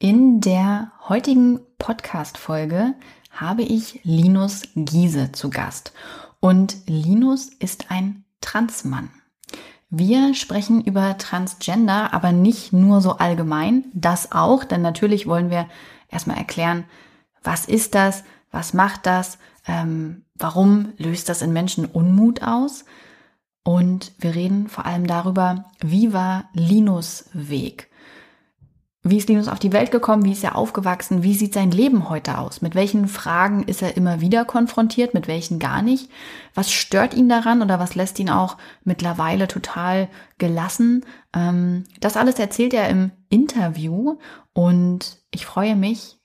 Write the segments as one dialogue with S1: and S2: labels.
S1: In der heutigen Podcast-Folge habe ich Linus Giese zu Gast. Und Linus ist ein Transmann. Wir sprechen über Transgender, aber nicht nur so allgemein, das auch, denn natürlich wollen wir erstmal erklären, was ist das, was macht das, ähm, warum löst das in Menschen Unmut aus und wir reden vor allem darüber, wie war Linus Weg. Wie ist Linus auf die Welt gekommen? Wie ist er aufgewachsen? Wie sieht sein Leben heute aus? Mit welchen Fragen ist er immer wieder konfrontiert? Mit welchen gar nicht? Was stört ihn daran oder was lässt ihn auch mittlerweile total gelassen? Ähm, das alles erzählt er im Interview und ich freue mich,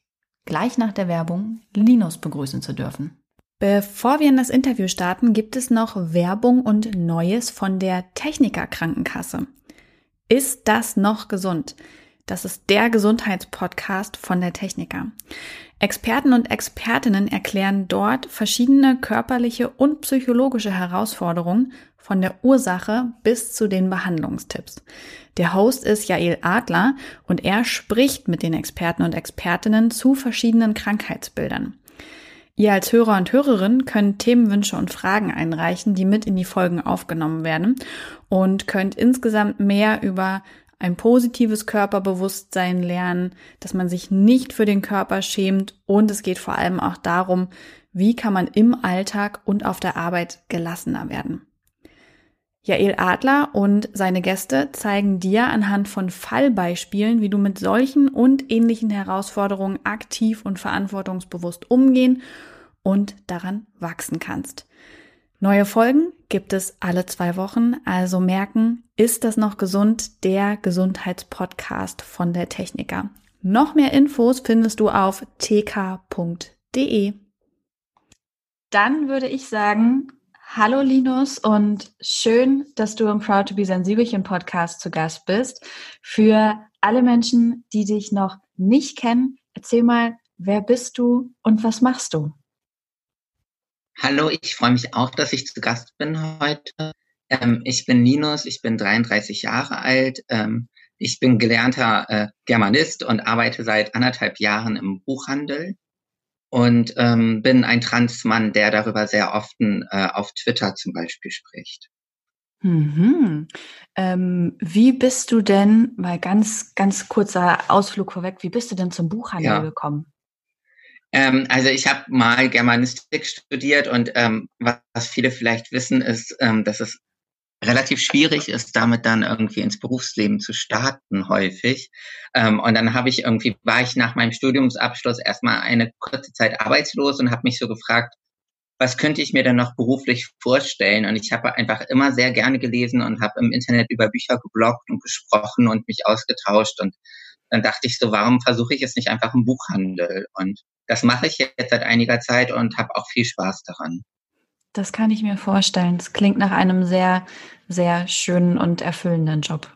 S1: gleich nach der Werbung Linus begrüßen zu dürfen. Bevor wir in das Interview starten, gibt es noch Werbung und Neues von der Techniker Krankenkasse. Ist das noch gesund? Das ist der Gesundheitspodcast von der Techniker. Experten und Expertinnen erklären dort verschiedene körperliche und psychologische Herausforderungen von der Ursache bis zu den Behandlungstipps. Der Host ist Jael Adler und er spricht mit den Experten und Expertinnen zu verschiedenen Krankheitsbildern. Ihr als Hörer und Hörerin könnt Themenwünsche und Fragen einreichen, die mit in die Folgen aufgenommen werden und könnt insgesamt mehr über ein positives Körperbewusstsein lernen, dass man sich nicht für den Körper schämt und es geht vor allem auch darum, wie kann man im Alltag und auf der Arbeit gelassener werden. Jael Adler und seine Gäste zeigen dir anhand von Fallbeispielen, wie du mit solchen und ähnlichen Herausforderungen aktiv und verantwortungsbewusst umgehen und daran wachsen kannst. Neue Folgen gibt es alle zwei Wochen, also merken, ist das noch gesund? Der Gesundheitspodcast von der Techniker. Noch mehr Infos findest du auf tk.de. Dann würde ich sagen, hallo Linus und schön, dass du im Proud to be Sensibelchen Podcast zu Gast bist. Für alle Menschen, die dich noch nicht kennen, erzähl mal, wer bist du und was machst du?
S2: Hallo, ich freue mich auch, dass ich zu Gast bin heute. Ähm, ich bin Linus, ich bin 33 Jahre alt. Ähm, ich bin gelernter äh, Germanist und arbeite seit anderthalb Jahren im Buchhandel und ähm, bin ein Transmann, der darüber sehr oft äh, auf Twitter zum Beispiel spricht.
S1: Mhm. Ähm, wie bist du denn, mal ganz, ganz kurzer Ausflug vorweg, wie bist du denn zum Buchhandel ja. gekommen?
S2: Ähm, also ich habe mal Germanistik studiert und ähm, was viele vielleicht wissen, ist, ähm, dass es relativ schwierig ist, damit dann irgendwie ins Berufsleben zu starten häufig. Ähm, und dann habe ich irgendwie, war ich nach meinem Studiumsabschluss erstmal eine kurze Zeit arbeitslos und habe mich so gefragt, was könnte ich mir denn noch beruflich vorstellen? Und ich habe einfach immer sehr gerne gelesen und habe im Internet über Bücher gebloggt und gesprochen und mich ausgetauscht. Und dann dachte ich so, warum versuche ich es nicht einfach im Buchhandel? Und das mache ich jetzt seit einiger Zeit und habe auch viel Spaß daran.
S1: Das kann ich mir vorstellen. Das klingt nach einem sehr, sehr schönen und erfüllenden Job.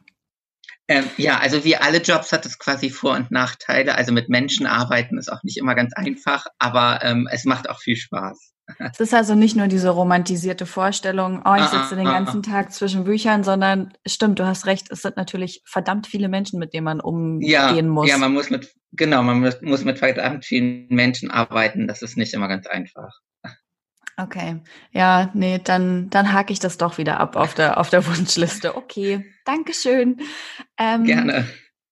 S2: Ähm, ja, also wie alle Jobs hat es quasi Vor- und Nachteile. Also mit Menschen arbeiten ist auch nicht immer ganz einfach, aber ähm, es macht auch viel Spaß.
S1: Es ist also nicht nur diese romantisierte Vorstellung, oh, ich ah, sitze den ah, ganzen ah, Tag zwischen Büchern, sondern stimmt, du hast recht, es sind natürlich verdammt viele Menschen, mit denen man umgehen
S2: ja,
S1: muss.
S2: Ja, man muss mit, genau, man muss, mit verdammt vielen Menschen arbeiten. Das ist nicht immer ganz einfach.
S1: Okay, ja, nee, dann, dann hake ich das doch wieder ab auf der, auf der Wunschliste. Okay, Dankeschön.
S2: Ähm, Gerne.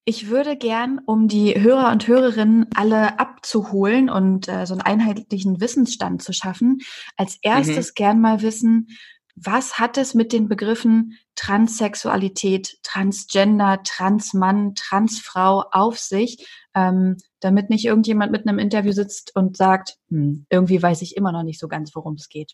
S1: Ich würde gern, um die Hörer und Hörerinnen alle abzuholen und äh, so einen einheitlichen Wissensstand zu schaffen, als erstes mhm. gern mal wissen, was hat es mit den Begriffen Transsexualität, Transgender, Transmann, Transfrau auf sich, ähm, damit nicht irgendjemand mit einem Interview sitzt und sagt, hm, irgendwie weiß ich immer noch nicht so ganz, worum es geht.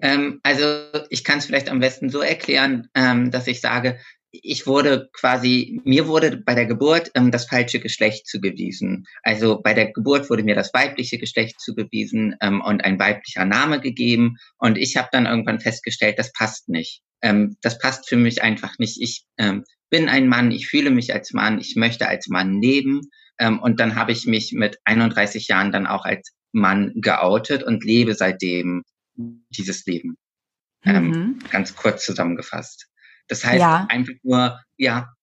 S2: Ähm, also ich kann es vielleicht am besten so erklären, ähm, dass ich sage, ich wurde quasi, mir wurde bei der Geburt ähm, das falsche Geschlecht zugewiesen. Also bei der Geburt wurde mir das weibliche Geschlecht zugewiesen ähm, und ein weiblicher Name gegeben. Und ich habe dann irgendwann festgestellt, das passt nicht. Ähm, das passt für mich einfach nicht. Ich ähm, bin ein Mann, ich fühle mich als Mann, ich möchte als Mann leben. Ähm, und dann habe ich mich mit 31 Jahren dann auch als Mann geoutet und lebe seitdem dieses Leben. Ähm, mhm. Ganz kurz zusammengefasst. Das heißt ja. einfach nur, ja.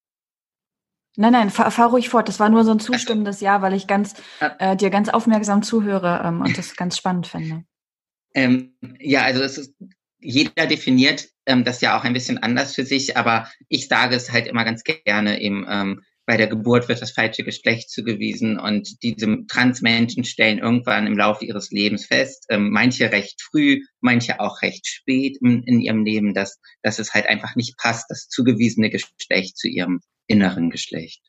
S1: Nein, nein, fahr, fahr ruhig fort. Das war nur so ein zustimmendes Ja, weil ich ganz äh, dir ganz aufmerksam zuhöre ähm, und das ganz spannend finde.
S2: Ähm, ja, also es ist, jeder definiert ähm, das ja auch ein bisschen anders für sich, aber ich sage es halt immer ganz gerne eben, ähm, bei der Geburt wird das falsche Geschlecht zugewiesen und diese Transmenschen stellen irgendwann im Laufe ihres Lebens fest, ähm, manche recht früh, manche auch recht spät in, in, ihrem Leben, dass, dass es halt einfach nicht passt, das zugewiesene Geschlecht zu ihrem inneren Geschlecht.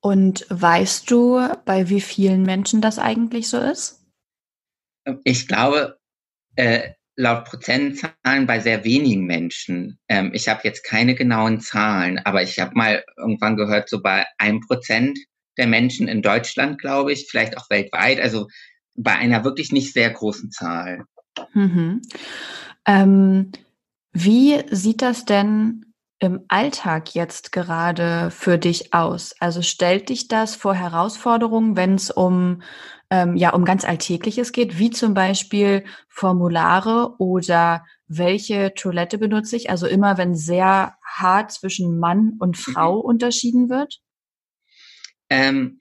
S1: Und weißt du, bei wie vielen Menschen das eigentlich so ist?
S2: Ich glaube, äh, laut Prozentzahlen bei sehr wenigen Menschen. Ähm, ich habe jetzt keine genauen Zahlen, aber ich habe mal irgendwann gehört, so bei einem Prozent der Menschen in Deutschland, glaube ich, vielleicht auch weltweit, also bei einer wirklich nicht sehr großen Zahl.
S1: Mhm. Ähm, wie sieht das denn im Alltag jetzt gerade für dich aus? Also stellt dich das vor Herausforderungen, wenn es um ähm, ja um ganz Alltägliches geht, wie zum Beispiel Formulare oder welche Toilette benutze ich? Also immer, wenn sehr hart zwischen Mann und mhm. Frau mhm. unterschieden wird?
S2: Ähm,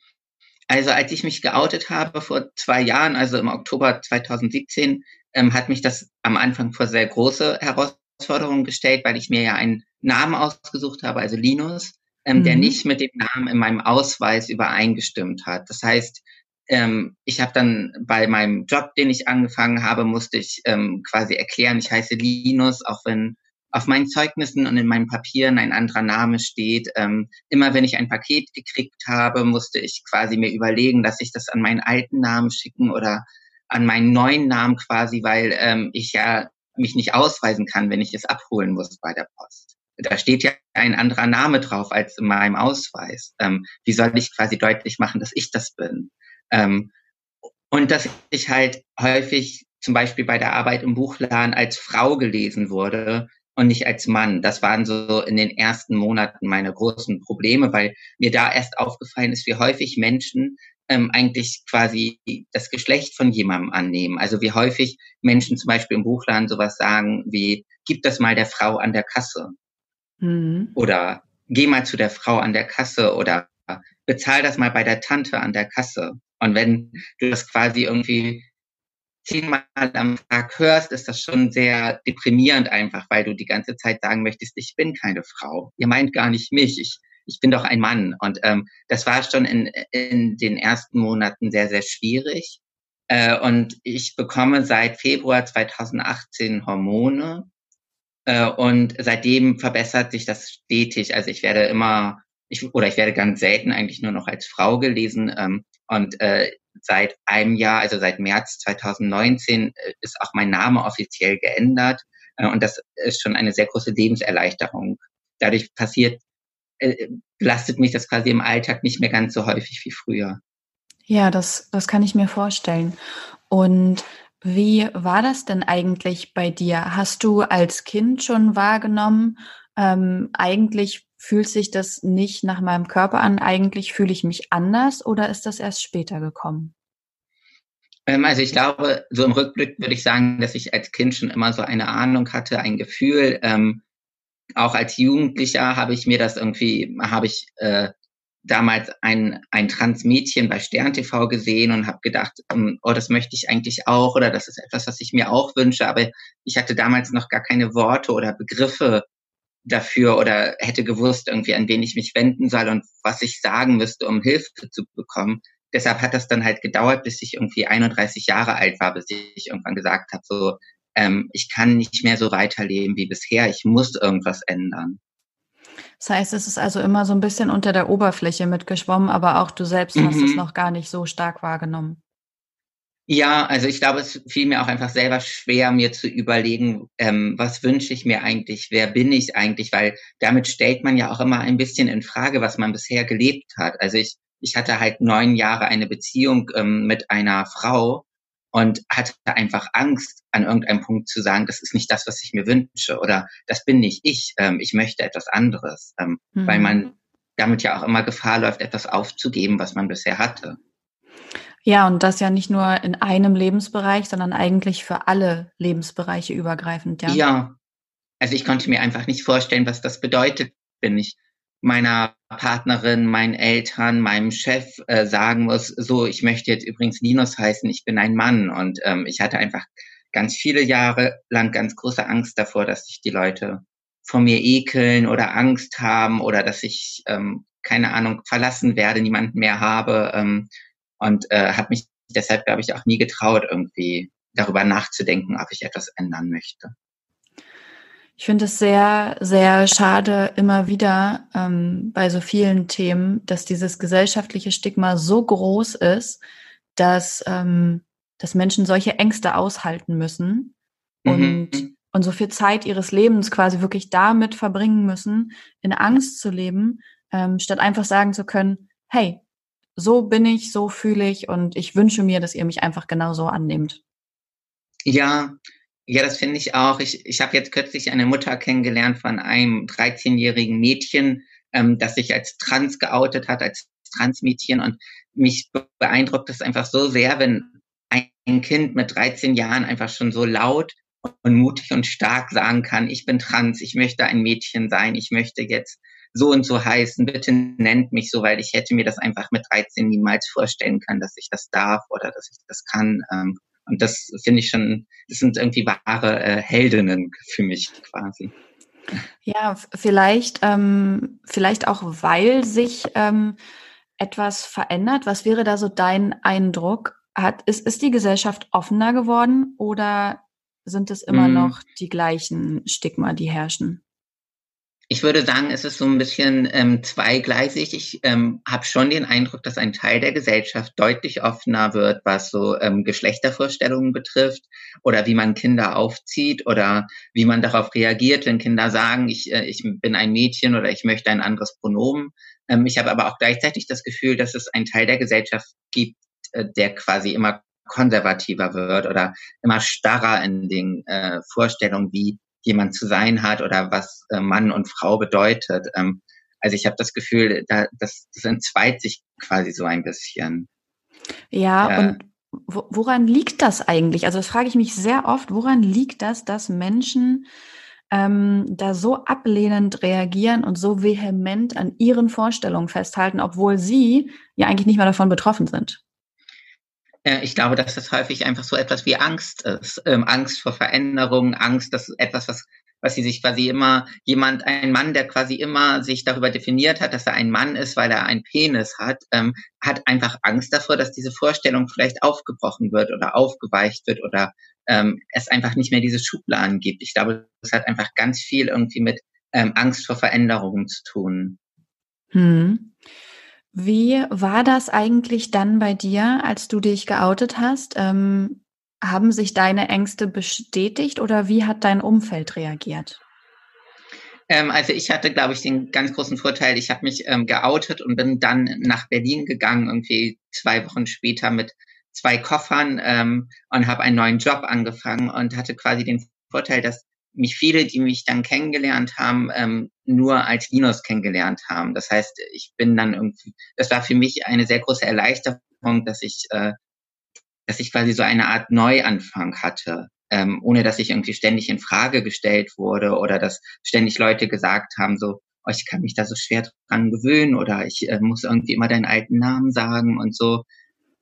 S2: also als ich mich geoutet habe vor zwei Jahren, also im Oktober 2017, ähm, hat mich das am Anfang vor sehr große Herausforderungen gestellt, weil ich mir ja einen Namen ausgesucht habe, also Linus, ähm, mhm. der nicht mit dem Namen in meinem Ausweis übereingestimmt hat. Das heißt, ähm, ich habe dann bei meinem Job, den ich angefangen habe, musste ich ähm, quasi erklären, ich heiße Linus, auch wenn auf meinen Zeugnissen und in meinen Papieren ein anderer Name steht. Ähm, immer wenn ich ein Paket gekriegt habe, musste ich quasi mir überlegen, dass ich das an meinen alten Namen schicken oder an meinen neuen Namen quasi, weil ähm, ich ja mich nicht ausweisen kann, wenn ich es abholen muss bei der Post. Da steht ja ein anderer Name drauf als in meinem Ausweis. Ähm, wie soll ich quasi deutlich machen, dass ich das bin? Ähm, und dass ich halt häufig zum Beispiel bei der Arbeit im Buchladen als Frau gelesen wurde und nicht als Mann. Das waren so in den ersten Monaten meine großen Probleme, weil mir da erst aufgefallen ist, wie häufig Menschen ähm, eigentlich quasi das Geschlecht von jemandem annehmen. Also wie häufig Menschen zum Beispiel im Buchladen sowas sagen wie, gib das mal der Frau an der Kasse. Mhm. Oder geh mal zu der Frau an der Kasse oder bezahl das mal bei der Tante an der Kasse. Und wenn du das quasi irgendwie zehnmal am Tag hörst, ist das schon sehr deprimierend einfach, weil du die ganze Zeit sagen möchtest, ich bin keine Frau. Ihr meint gar nicht mich. Ich, ich bin doch ein Mann. Und ähm, das war schon in, in den ersten Monaten sehr, sehr schwierig. Äh, und ich bekomme seit Februar 2018 Hormone. Äh, und seitdem verbessert sich das stetig. Also ich werde immer, ich, oder ich werde ganz selten eigentlich nur noch als Frau gelesen. Ähm, und äh, seit einem Jahr, also seit März 2019, äh, ist auch mein Name offiziell geändert. Äh, und das ist schon eine sehr große Lebenserleichterung. Dadurch passiert, äh, belastet mich das quasi im Alltag nicht mehr ganz so häufig wie früher.
S1: Ja, das, das kann ich mir vorstellen. Und wie war das denn eigentlich bei dir? Hast du als Kind schon wahrgenommen, ähm, eigentlich fühlt sich das nicht nach meinem Körper an, eigentlich fühle ich mich anders oder ist das erst später gekommen?
S2: Ähm, also ich glaube, so im Rückblick würde ich sagen, dass ich als Kind schon immer so eine Ahnung hatte, ein Gefühl. Ähm, auch als Jugendlicher habe ich mir das irgendwie, habe ich äh, damals ein, ein Transmädchen bei Stern TV gesehen und habe gedacht, ähm, oh, das möchte ich eigentlich auch oder das ist etwas, was ich mir auch wünsche. Aber ich hatte damals noch gar keine Worte oder Begriffe dafür oder hätte gewusst irgendwie, an wen ich mich wenden soll und was ich sagen müsste, um Hilfe zu bekommen. Deshalb hat das dann halt gedauert, bis ich irgendwie 31 Jahre alt war, bis ich irgendwann gesagt habe, so, ähm, ich kann nicht mehr so weiterleben wie bisher, ich muss irgendwas ändern.
S1: Das heißt, es ist also immer so ein bisschen unter der Oberfläche mitgeschwommen, aber auch du selbst mhm. hast es mhm. noch gar nicht so stark wahrgenommen.
S2: Ja, also ich glaube, es fiel mir auch einfach selber schwer, mir zu überlegen, ähm, was wünsche ich mir eigentlich, wer bin ich eigentlich, weil damit stellt man ja auch immer ein bisschen in Frage, was man bisher gelebt hat. Also ich, ich hatte halt neun Jahre eine Beziehung ähm, mit einer Frau und hatte einfach Angst, an irgendeinem Punkt zu sagen, das ist nicht das, was ich mir wünsche oder das bin nicht ich, ähm, ich möchte etwas anderes, ähm, mhm. weil man damit ja auch immer Gefahr läuft, etwas aufzugeben, was man bisher hatte.
S1: Ja, und das ja nicht nur in einem Lebensbereich, sondern eigentlich für alle Lebensbereiche übergreifend, ja.
S2: Ja. Also ich konnte mir einfach nicht vorstellen, was das bedeutet, wenn ich meiner Partnerin, meinen Eltern, meinem Chef äh, sagen muss, so, ich möchte jetzt übrigens Linus heißen, ich bin ein Mann. Und ähm, ich hatte einfach ganz viele Jahre lang ganz große Angst davor, dass sich die Leute von mir ekeln oder Angst haben oder dass ich, ähm, keine Ahnung, verlassen werde, niemanden mehr habe. Ähm, und äh, habe mich deshalb, glaube ich, auch nie getraut, irgendwie darüber nachzudenken, ob ich etwas ändern möchte.
S1: Ich finde es sehr, sehr schade immer wieder ähm, bei so vielen Themen, dass dieses gesellschaftliche Stigma so groß ist, dass, ähm, dass Menschen solche Ängste aushalten müssen und, mhm. und so viel Zeit ihres Lebens quasi wirklich damit verbringen müssen, in Angst zu leben, ähm, statt einfach sagen zu können, hey, so bin ich, so fühle ich und ich wünsche mir, dass ihr mich einfach genauso annehmt.
S2: Ja, ja, das finde ich auch. Ich, ich habe jetzt kürzlich eine Mutter kennengelernt von einem 13-jährigen Mädchen, ähm, das sich als trans geoutet hat, als Transmädchen. Und mich beeindruckt es einfach so sehr, wenn ein Kind mit 13 Jahren einfach schon so laut und mutig und stark sagen kann, ich bin trans, ich möchte ein Mädchen sein, ich möchte jetzt so und so heißen, bitte nennt mich so, weil ich hätte mir das einfach mit 13 niemals vorstellen können, dass ich das darf oder dass ich das kann. Und das finde ich schon, das sind irgendwie wahre äh, Heldinnen für mich quasi.
S1: Ja, vielleicht, ähm, vielleicht auch, weil sich ähm, etwas verändert. Was wäre da so dein Eindruck? Hat, ist, ist die Gesellschaft offener geworden oder sind es immer mm. noch die gleichen Stigma, die herrschen?
S2: Ich würde sagen, es ist so ein bisschen ähm, zweigleisig. Ich ähm, habe schon den Eindruck, dass ein Teil der Gesellschaft deutlich offener wird, was so ähm, Geschlechtervorstellungen betrifft oder wie man Kinder aufzieht oder wie man darauf reagiert, wenn Kinder sagen, ich, äh, ich bin ein Mädchen oder ich möchte ein anderes Pronomen. Ähm, ich habe aber auch gleichzeitig das Gefühl, dass es einen Teil der Gesellschaft gibt, äh, der quasi immer konservativer wird oder immer starrer in den äh, Vorstellungen, wie jemand zu sein hat oder was äh, Mann und Frau bedeutet. Ähm, also ich habe das Gefühl, da, das, das entzweit sich quasi so ein bisschen.
S1: Ja, ja. und woran liegt das eigentlich? Also das frage ich mich sehr oft. Woran liegt das, dass Menschen ähm, da so ablehnend reagieren und so vehement an ihren Vorstellungen festhalten, obwohl sie ja eigentlich nicht mehr davon betroffen sind?
S2: Äh, ich glaube, dass das häufig einfach so etwas wie Angst ist. Ähm, Angst vor Veränderung, Angst, dass etwas, was, was sie sich quasi immer, jemand, ein Mann, der quasi immer sich darüber definiert hat, dass er ein Mann ist, weil er einen Penis hat, ähm, hat einfach Angst davor, dass diese Vorstellung vielleicht aufgebrochen wird oder aufgeweicht wird oder ähm, es einfach nicht mehr diese Schubladen gibt. Ich glaube, das hat einfach ganz viel irgendwie mit ähm, Angst vor Veränderungen zu tun.
S1: Hm. Wie war das eigentlich dann bei dir, als du dich geoutet hast? Ähm, haben sich deine Ängste bestätigt oder wie hat dein Umfeld reagiert?
S2: Ähm, also ich hatte, glaube ich, den ganz großen Vorteil, ich habe mich ähm, geoutet und bin dann nach Berlin gegangen, irgendwie zwei Wochen später mit zwei Koffern ähm, und habe einen neuen Job angefangen und hatte quasi den Vorteil, dass mich viele, die mich dann kennengelernt haben, ähm, nur als Linus kennengelernt haben. Das heißt, ich bin dann irgendwie, das war für mich eine sehr große Erleichterung, dass ich, äh, dass ich quasi so eine Art Neuanfang hatte, ähm, ohne dass ich irgendwie ständig in Frage gestellt wurde oder dass ständig Leute gesagt haben, so, oh, ich kann mich da so schwer dran gewöhnen oder ich äh, muss irgendwie immer deinen alten Namen sagen und so.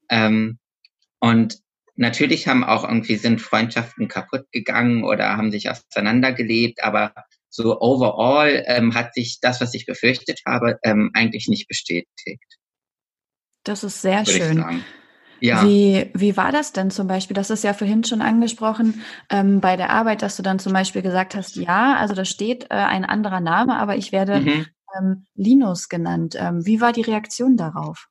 S2: Ähm, und natürlich haben auch irgendwie sind Freundschaften kaputt gegangen oder haben sich auseinandergelebt, aber so overall ähm, hat sich das, was ich befürchtet habe, ähm, eigentlich nicht bestätigt.
S1: Das ist sehr schön. Ja. Wie, wie war das denn zum Beispiel? Das ist ja vorhin schon angesprochen ähm, bei der Arbeit, dass du dann zum Beispiel gesagt hast, ja, also da steht äh, ein anderer Name, aber ich werde mhm. ähm, Linus genannt. Ähm, wie war die Reaktion darauf?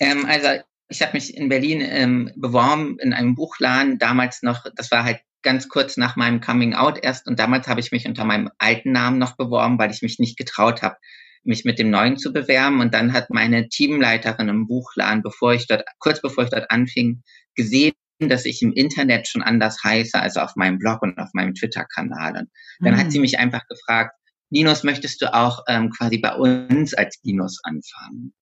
S2: Ähm, also ich habe mich in Berlin ähm, beworben in einem Buchladen, damals noch, das war halt ganz kurz nach meinem Coming Out erst und damals habe ich mich unter meinem alten Namen noch beworben, weil ich mich nicht getraut habe, mich mit dem neuen zu bewerben. Und dann hat meine Teamleiterin im Buchladen, bevor ich dort, kurz bevor ich dort anfing, gesehen, dass ich im Internet schon anders heiße, also auf meinem Blog und auf meinem Twitter-Kanal. Und dann mhm. hat sie hm. mich einfach gefragt, Linus, möchtest du auch ähm, quasi bei uns als Linus anfangen?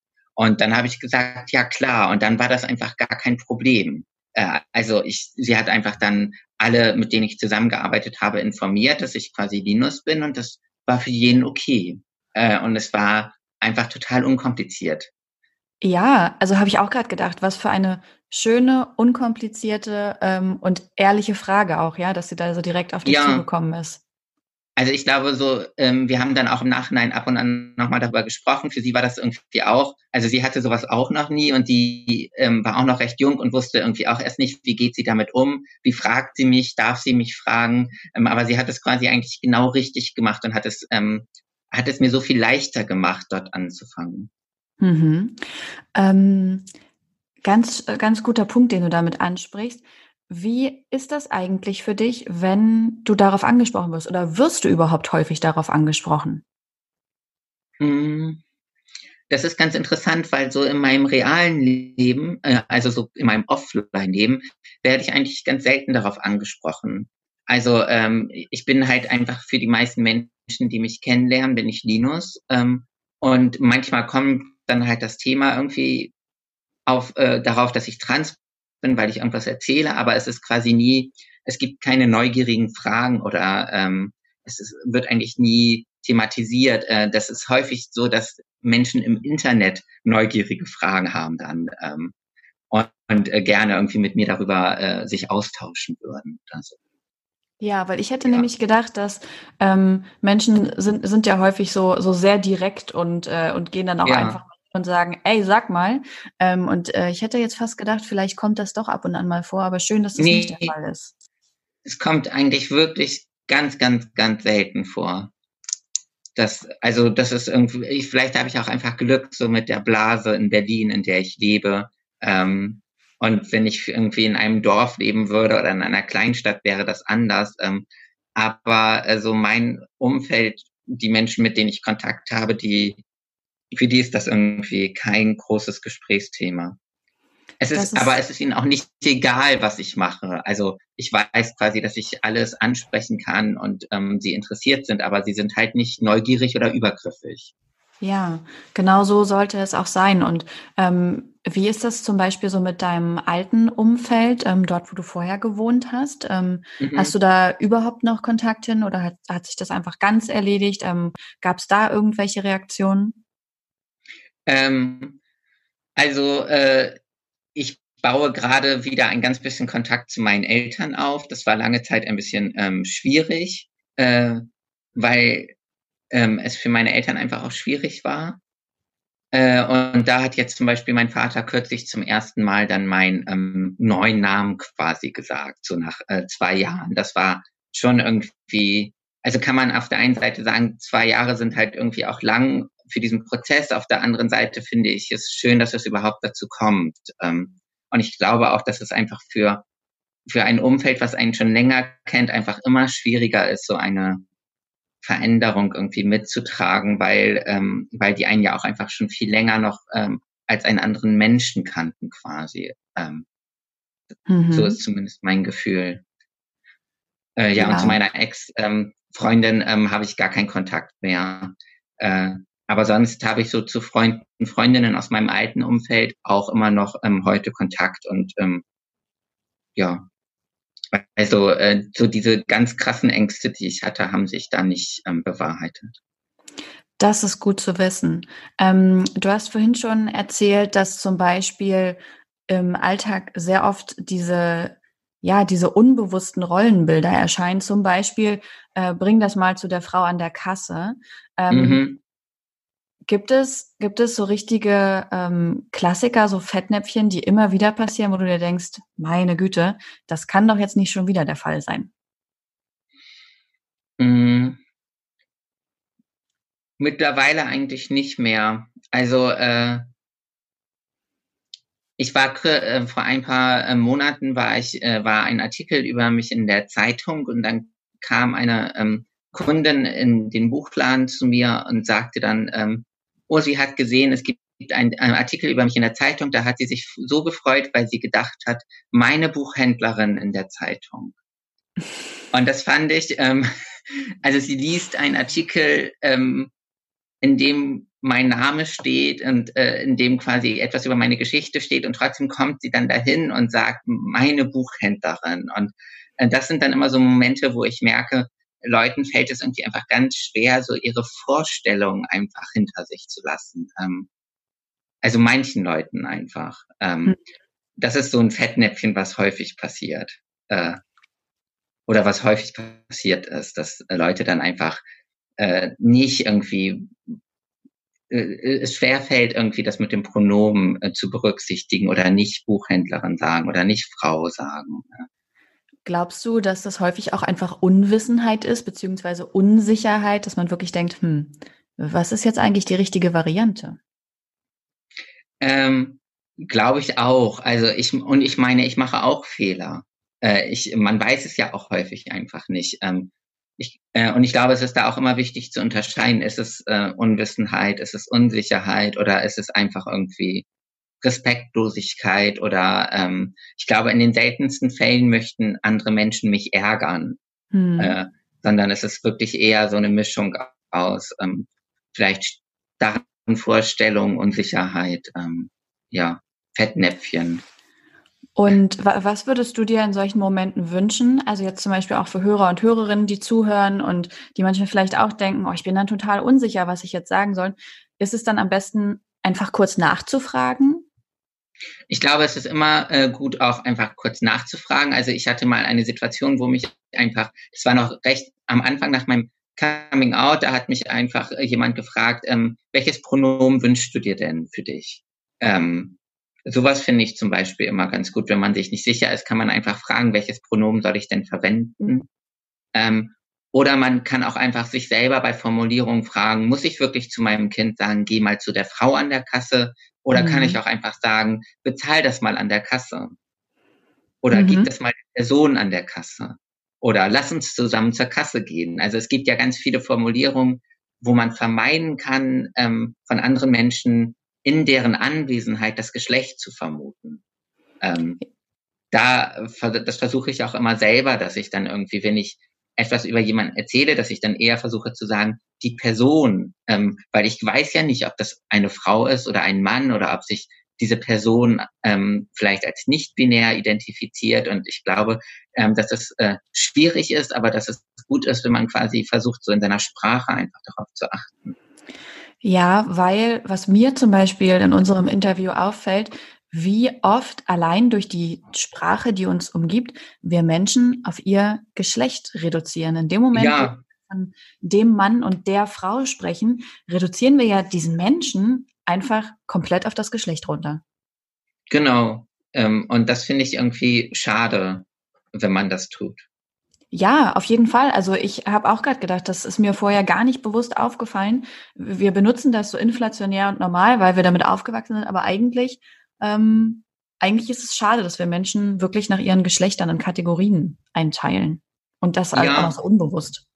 S2: Und dann habe ich gesagt, ja klar. Und dann war das einfach gar kein Problem. Äh, also ich, sie hat einfach dann alle, mit denen ich zusammengearbeitet habe, informiert, dass ich quasi Linus bin und das war für jeden okay. Äh, und es war einfach total unkompliziert.
S1: Ja, also habe ich auch gerade gedacht, was für eine schöne, unkomplizierte ähm, und ehrliche Frage auch, ja, dass sie da so direkt auf dich ja. zugekommen ist.
S2: Also ich glaube so, ähm, wir haben dann auch im Nachhinein ab und an nochmal darüber gesprochen. Für sie war das irgendwie auch, also sie hatte sowas auch noch nie und die ähm, war auch noch recht jung und wusste irgendwie auch erst nicht, wie geht sie damit um, wie fragt sie mich, darf sie mich fragen. Ähm, aber sie hat es quasi eigentlich genau richtig gemacht und hat es, ähm, hat es mir so viel leichter gemacht, dort anzufangen.
S1: Mhm. Ähm, ganz, ganz guter Punkt, den du damit ansprichst. Wie ist das eigentlich für dich, wenn du darauf angesprochen wirst? Oder wirst du überhaupt häufig darauf angesprochen?
S2: Hm. Das ist ganz interessant, weil so in meinem realen Leben, äh, also so in meinem Offline-Leben, werde ich eigentlich ganz selten darauf angesprochen. Also ähm, ich bin halt einfach für die meisten Menschen, die mich kennenlernen, bin ich Linus. Ähm, und manchmal kommt dann halt das Thema irgendwie auf äh, darauf, dass ich trans bin, weil ich irgendwas erzähle, aber es ist quasi nie, es gibt keine neugierigen Fragen oder ähm, es ist, wird eigentlich nie thematisiert. Äh, das ist häufig so, dass Menschen im Internet neugierige Fragen haben dann ähm, und, und äh, gerne irgendwie mit mir darüber äh, sich austauschen würden. Also.
S1: Ja, weil ich hätte ja. nämlich gedacht, dass ähm, Menschen sind, sind ja häufig so, so sehr direkt und, äh, und gehen dann auch ja. einfach und sagen, ey, sag mal. Ähm, und äh, ich hätte jetzt fast gedacht, vielleicht kommt das doch ab und an mal vor, aber schön, dass das nee, nicht der Fall ist.
S2: Es kommt eigentlich wirklich ganz, ganz, ganz selten vor. Das, also das ist irgendwie, ich, vielleicht habe ich auch einfach Glück so mit der Blase in Berlin, in der ich lebe. Ähm, und wenn ich irgendwie in einem Dorf leben würde oder in einer Kleinstadt, wäre das anders. Ähm, aber also mein Umfeld, die Menschen, mit denen ich Kontakt habe, die für die ist das irgendwie kein großes Gesprächsthema. Es ist, ist, aber es ist ihnen auch nicht egal, was ich mache. Also ich weiß quasi, dass ich alles ansprechen kann und ähm, sie interessiert sind, aber sie sind halt nicht neugierig oder übergriffig.
S1: Ja, genau so sollte es auch sein. Und ähm, wie ist das zum Beispiel so mit deinem alten Umfeld, ähm, dort, wo du vorher gewohnt hast? Ähm, mhm. Hast du da überhaupt noch Kontakt hin oder hat, hat sich das einfach ganz erledigt? Ähm, Gab es da irgendwelche Reaktionen?
S2: Ähm, also äh, ich baue gerade wieder ein ganz bisschen Kontakt zu meinen Eltern auf. Das war lange Zeit ein bisschen ähm, schwierig, äh, weil ähm, es für meine Eltern einfach auch schwierig war. Äh, und da hat jetzt zum Beispiel mein Vater kürzlich zum ersten Mal dann meinen ähm, neuen Namen quasi gesagt, so nach äh, zwei Jahren. Das war schon irgendwie, also kann man auf der einen Seite sagen, zwei Jahre sind halt irgendwie auch lang für diesen Prozess. Auf der anderen Seite finde ich es schön, dass es überhaupt dazu kommt. Ähm, und ich glaube auch, dass es einfach für, für ein Umfeld, was einen schon länger kennt, einfach immer schwieriger ist, so eine Veränderung irgendwie mitzutragen, weil, ähm, weil die einen ja auch einfach schon viel länger noch ähm, als einen anderen Menschen kannten quasi. Ähm, mhm. So ist zumindest mein Gefühl. Äh, ja, ja, und zu meiner Ex-Freundin ähm, ähm, habe ich gar keinen Kontakt mehr. Äh, aber sonst habe ich so zu Freunden, Freundinnen aus meinem alten Umfeld auch immer noch ähm, heute Kontakt und ähm, ja, also äh, so diese ganz krassen Ängste, die ich hatte, haben sich da nicht ähm, bewahrheitet.
S1: Das ist gut zu wissen. Ähm, du hast vorhin schon erzählt, dass zum Beispiel im Alltag sehr oft diese ja, diese unbewussten Rollenbilder erscheinen. Zum Beispiel, äh, bring das mal zu der Frau an der Kasse. Ähm, mhm. Gibt es, gibt es so richtige ähm, Klassiker, so Fettnäpfchen, die immer wieder passieren, wo du dir denkst, meine Güte, das kann doch jetzt nicht schon wieder der Fall sein?
S2: Mhm. Mittlerweile eigentlich nicht mehr. Also äh, ich war äh, vor ein paar äh, Monaten war ich äh, war ein Artikel über mich in der Zeitung und dann kam eine ähm, Kundin in den Buchladen zu mir und sagte dann, ähm, oh, sie hat gesehen, es gibt einen, einen Artikel über mich in der Zeitung, da hat sie sich so gefreut, weil sie gedacht hat, meine Buchhändlerin in der Zeitung. Und das fand ich, ähm, also sie liest einen Artikel, ähm, in dem mein Name steht und äh, in dem quasi etwas über meine Geschichte steht und trotzdem kommt sie dann dahin und sagt, meine Buchhändlerin. Und äh, das sind dann immer so Momente, wo ich merke, Leuten fällt es irgendwie einfach ganz schwer, so ihre Vorstellungen einfach hinter sich zu lassen. Ähm, also manchen Leuten einfach. Ähm, mhm. Das ist so ein Fettnäpfchen, was häufig passiert. Äh, oder was häufig passiert ist, dass Leute dann einfach äh, nicht irgendwie äh, es schwerfällt, irgendwie das mit dem Pronomen äh, zu berücksichtigen oder nicht Buchhändlerin sagen oder nicht Frau sagen.
S1: Glaubst du, dass das häufig auch einfach Unwissenheit ist, beziehungsweise Unsicherheit, dass man wirklich denkt, hm, was ist jetzt eigentlich die richtige Variante?
S2: Ähm, Glaube ich auch. Also ich, und ich meine, ich mache auch Fehler. Äh, ich, man weiß es ja auch häufig einfach nicht. Ähm, ich, äh, und ich glaube, es ist da auch immer wichtig zu unterscheiden, ist es äh, Unwissenheit, ist es Unsicherheit oder ist es einfach irgendwie Respektlosigkeit oder ähm, ich glaube, in den seltensten Fällen möchten andere Menschen mich ärgern, hm. äh, sondern es ist wirklich eher so eine Mischung aus ähm, vielleicht starren Vorstellungen, Unsicherheit, ähm, ja, Fettnäpfchen.
S1: Und was würdest du dir in solchen Momenten wünschen? Also jetzt zum Beispiel auch für Hörer und Hörerinnen, die zuhören und die manchmal vielleicht auch denken, oh, ich bin dann total unsicher, was ich jetzt sagen soll. Ist es dann am besten, einfach kurz nachzufragen?
S2: Ich glaube, es ist immer äh, gut, auch einfach kurz nachzufragen. Also ich hatte mal eine Situation, wo mich einfach, es war noch recht am Anfang nach meinem Coming Out, da hat mich einfach äh, jemand gefragt, ähm, welches Pronomen wünschst du dir denn für dich? Ähm, Sowas finde ich zum Beispiel immer ganz gut. Wenn man sich nicht sicher ist, kann man einfach fragen, welches Pronomen soll ich denn verwenden? Ähm, oder man kann auch einfach sich selber bei Formulierungen fragen, muss ich wirklich zu meinem Kind sagen, geh mal zu der Frau an der Kasse? Oder mhm. kann ich auch einfach sagen, bezahl das mal an der Kasse? Oder mhm. gib das mal der Person an der Kasse? Oder lass uns zusammen zur Kasse gehen. Also es gibt ja ganz viele Formulierungen, wo man vermeiden kann, ähm, von anderen Menschen in deren Anwesenheit das Geschlecht zu vermuten. Ähm, da, das versuche ich auch immer selber, dass ich dann irgendwie, wenn ich etwas über jemanden erzähle, dass ich dann eher versuche zu sagen, die Person, ähm, weil ich weiß ja nicht, ob das eine Frau ist oder ein Mann oder ob sich diese Person ähm, vielleicht als nicht binär identifiziert. Und ich glaube, ähm, dass es äh, schwierig ist, aber dass es gut ist, wenn man quasi versucht, so in seiner Sprache einfach darauf zu achten.
S1: Ja, weil was mir zum Beispiel in unserem Interview auffällt, wie oft allein durch die Sprache, die uns umgibt, wir Menschen auf ihr Geschlecht reduzieren. In dem Moment, ja. wo wir von dem Mann und der Frau sprechen, reduzieren wir ja diesen Menschen einfach komplett auf das Geschlecht runter.
S2: Genau. Ähm, und das finde ich irgendwie schade, wenn man das tut.
S1: Ja, auf jeden Fall. Also ich habe auch gerade gedacht, das ist mir vorher gar nicht bewusst aufgefallen. Wir benutzen das so inflationär und normal, weil wir damit aufgewachsen sind, aber eigentlich, ähm, eigentlich ist es schade, dass wir Menschen wirklich nach ihren Geschlechtern in Kategorien einteilen. Und das ja. auch noch so unbewusst.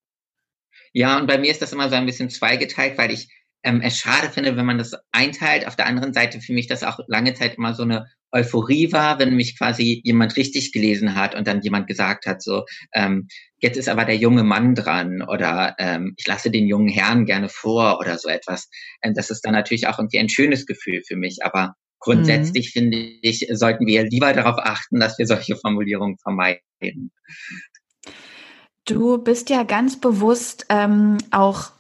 S2: Ja, und bei mir ist das immer so ein bisschen zweigeteilt, weil ich ähm, es schade finde, wenn man das einteilt. Auf der anderen Seite für mich das auch lange Zeit immer so eine Euphorie war, wenn mich quasi jemand richtig gelesen hat und dann jemand gesagt hat, so, ähm, jetzt ist aber der junge Mann dran oder ähm, ich lasse den jungen Herrn gerne vor oder so etwas. Ähm, das ist dann natürlich auch irgendwie ein schönes Gefühl für mich, aber grundsätzlich mhm. finde ich, sollten wir lieber darauf achten, dass wir solche Formulierungen vermeiden.
S1: Du bist ja ganz bewusst ähm, auch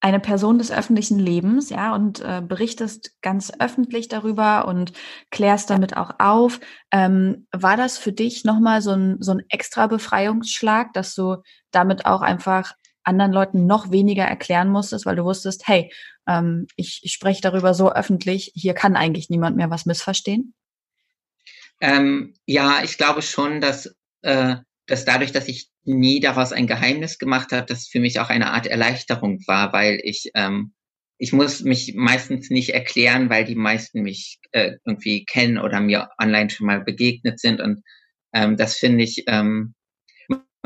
S1: eine Person des öffentlichen Lebens, ja, und äh, berichtest ganz öffentlich darüber und klärst damit auch auf. Ähm, war das für dich nochmal so ein, so ein extra Befreiungsschlag, dass du damit auch einfach anderen Leuten noch weniger erklären musstest, weil du wusstest, hey, ähm, ich, ich spreche darüber so öffentlich, hier kann eigentlich niemand mehr was missverstehen?
S2: Ähm, ja, ich glaube schon, dass, äh, dass dadurch, dass ich nie daraus ein Geheimnis gemacht habe, das für mich auch eine Art Erleichterung war, weil ich ähm, ich muss mich meistens nicht erklären, weil die meisten mich äh, irgendwie kennen oder mir online schon mal begegnet sind und ähm, das finde ich ähm,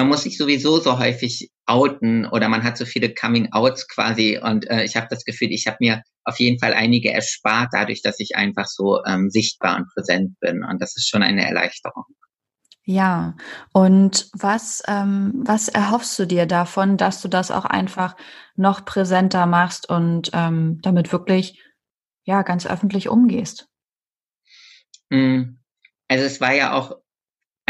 S2: man muss sich sowieso so häufig outen oder man hat so viele Coming-outs quasi und äh, ich habe das Gefühl, ich habe mir auf jeden Fall einige erspart, dadurch, dass ich einfach so ähm, sichtbar und präsent bin und das ist schon eine Erleichterung.
S1: Ja, und was, ähm, was erhoffst du dir davon, dass du das auch einfach noch präsenter machst und ähm, damit wirklich ja ganz öffentlich umgehst?
S2: Hm, also es war ja auch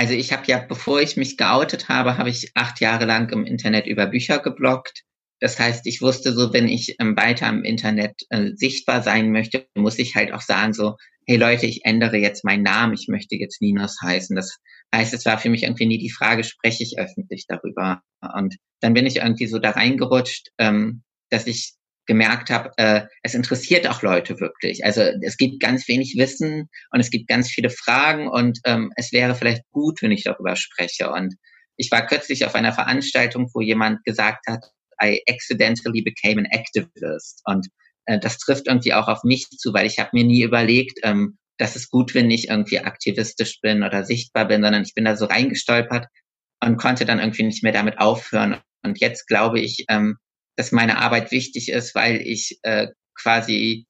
S2: also ich habe ja, bevor ich mich geoutet habe, habe ich acht Jahre lang im Internet über Bücher geblockt. Das heißt, ich wusste so, wenn ich ähm, weiter im Internet äh, sichtbar sein möchte, muss ich halt auch sagen so, hey Leute, ich ändere jetzt meinen Namen, ich möchte jetzt Ninos heißen. Das heißt, es war für mich irgendwie nie die Frage, spreche ich öffentlich darüber? Und dann bin ich irgendwie so da reingerutscht, ähm, dass ich gemerkt habe, äh, es interessiert auch Leute wirklich. Also es gibt ganz wenig Wissen und es gibt ganz viele Fragen und ähm, es wäre vielleicht gut, wenn ich darüber spreche. Und ich war kürzlich auf einer Veranstaltung, wo jemand gesagt hat, I accidentally became an activist. Und äh, das trifft irgendwie auch auf mich zu, weil ich habe mir nie überlegt, ähm, dass es gut, wenn ich irgendwie aktivistisch bin oder sichtbar bin, sondern ich bin da so reingestolpert und konnte dann irgendwie nicht mehr damit aufhören. Und jetzt glaube ich, ähm, dass meine Arbeit wichtig ist, weil ich äh, quasi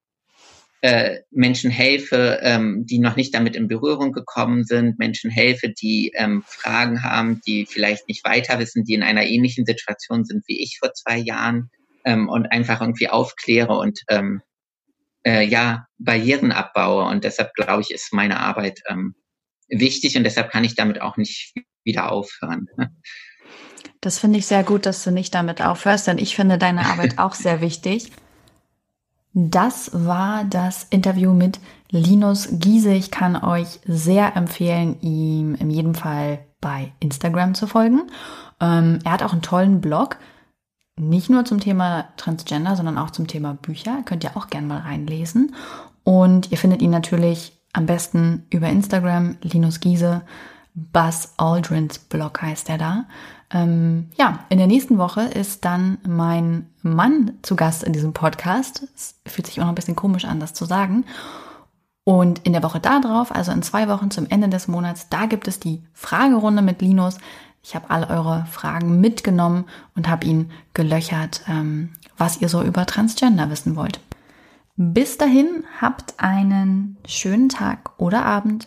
S2: äh, Menschen helfe, ähm, die noch nicht damit in Berührung gekommen sind, Menschen helfe, die ähm, Fragen haben, die vielleicht nicht weiter wissen, die in einer ähnlichen Situation sind wie ich vor zwei Jahren ähm, und einfach irgendwie aufkläre und ähm, äh, ja Barrieren abbaue. Und deshalb glaube ich, ist meine Arbeit ähm, wichtig und deshalb kann ich damit auch nicht wieder aufhören.
S1: Das finde ich sehr gut, dass du nicht damit aufhörst, denn ich finde deine Arbeit auch sehr wichtig. Das war das Interview mit Linus Giese. Ich kann euch sehr empfehlen, ihm in jedem Fall bei Instagram zu folgen. Ähm, er hat auch einen tollen Blog, nicht nur zum Thema Transgender, sondern auch zum Thema Bücher. Könnt ihr auch gerne mal reinlesen. Und ihr findet ihn natürlich am besten über Instagram, Linus Giese. Buzz Aldrins Blog heißt er da. Ähm, ja, in der nächsten Woche ist dann mein Mann zu Gast in diesem Podcast. Es fühlt sich auch noch ein bisschen komisch an, das zu sagen. Und in der Woche darauf, also in zwei Wochen zum Ende des Monats, da gibt es die Fragerunde mit Linus. Ich habe alle eure Fragen mitgenommen und habe ihn gelöchert, ähm, was ihr so über Transgender wissen wollt. Bis dahin, habt einen schönen Tag oder Abend